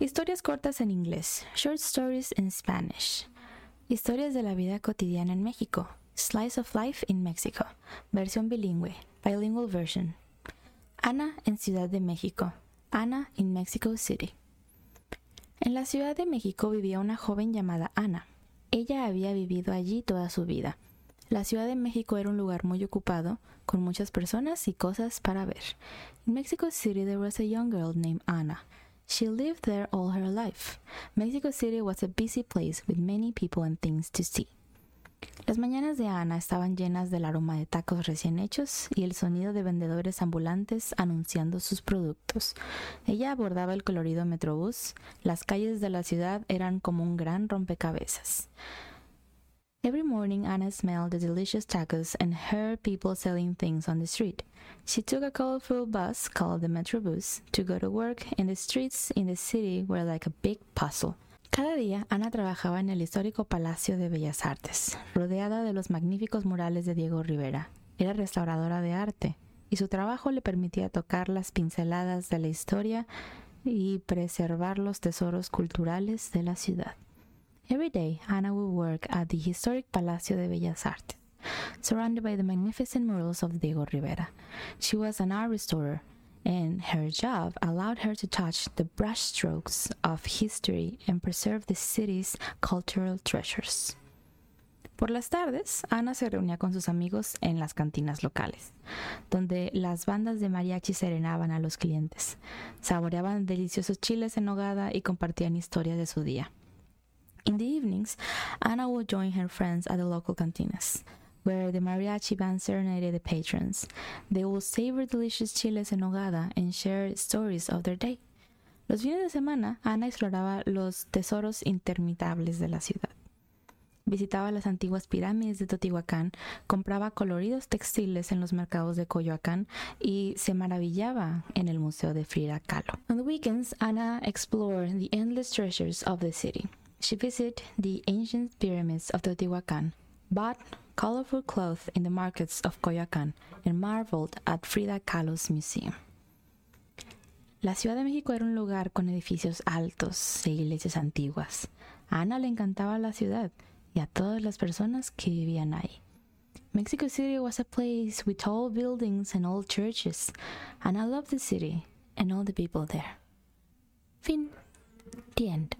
Historias cortas en inglés. Short stories in Spanish. Historias de la vida cotidiana en México. Slice of Life in Mexico. Versión bilingüe. Bilingual version. Ana en Ciudad de México. Ana in Mexico City. En la Ciudad de México vivía una joven llamada Ana. Ella había vivido allí toda su vida. La Ciudad de México era un lugar muy ocupado, con muchas personas y cosas para ver. In Mexico City there was a young girl named Ana. She lived there all her life. Mexico City was a busy place with many people and things to see. Las mañanas de Ana estaban llenas del aroma de tacos recién hechos y el sonido de vendedores ambulantes anunciando sus productos. Ella abordaba el colorido metrobús. Las calles de la ciudad eran como un gran rompecabezas. Every morning, Anna smelled the delicious tacos and heard people selling things on the street. She took a colorful bus called the Metrobus to go to work, and the streets in the city were like a big puzzle. Cada día, Ana trabajaba en el histórico Palacio de Bellas Artes, rodeada de los magníficos murales de Diego Rivera. Era restauradora de arte, y su trabajo le permitía tocar las pinceladas de la historia y preservar los tesoros culturales de la ciudad. Every day, Ana would work at the historic Palacio de Bellas Artes, surrounded by the magnificent murals of Diego Rivera. She was an art restorer, and her job allowed her to touch the brushstrokes of history and preserve the city's cultural treasures. Por las tardes, Ana se reunía con sus amigos en las cantinas locales, donde las bandas de mariachi serenaban a los clientes, saboreaban deliciosos chiles en nogada y compartían historias de su día. In the evenings, Ana would join her friends at the local cantinas, where the mariachi band serenaded the patrons. They would savor delicious chiles en nogada and share stories of their day. Los fines de semana, Ana exploraba los tesoros interminables de la ciudad. Visitaba las antiguas pirámides de Teotihuacán, compraba coloridos textiles en los mercados de Coyoacán y se maravillaba en el Museo de Frida Kahlo. On the weekends, Ana explored the endless treasures of the city. She visited the ancient pyramids of Teotihuacan, bought colorful clothes in the markets of Coyoacán, and marveled at Frida Kahlo's museum. La Ciudad de México era un lugar con edificios altos e iglesias antiguas. A Ana le encantaba la ciudad y a todas las personas que vivían ahí. Mexico City was a place with tall buildings and old churches, and I loved the city and all the people there. Fin. The end.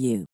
you.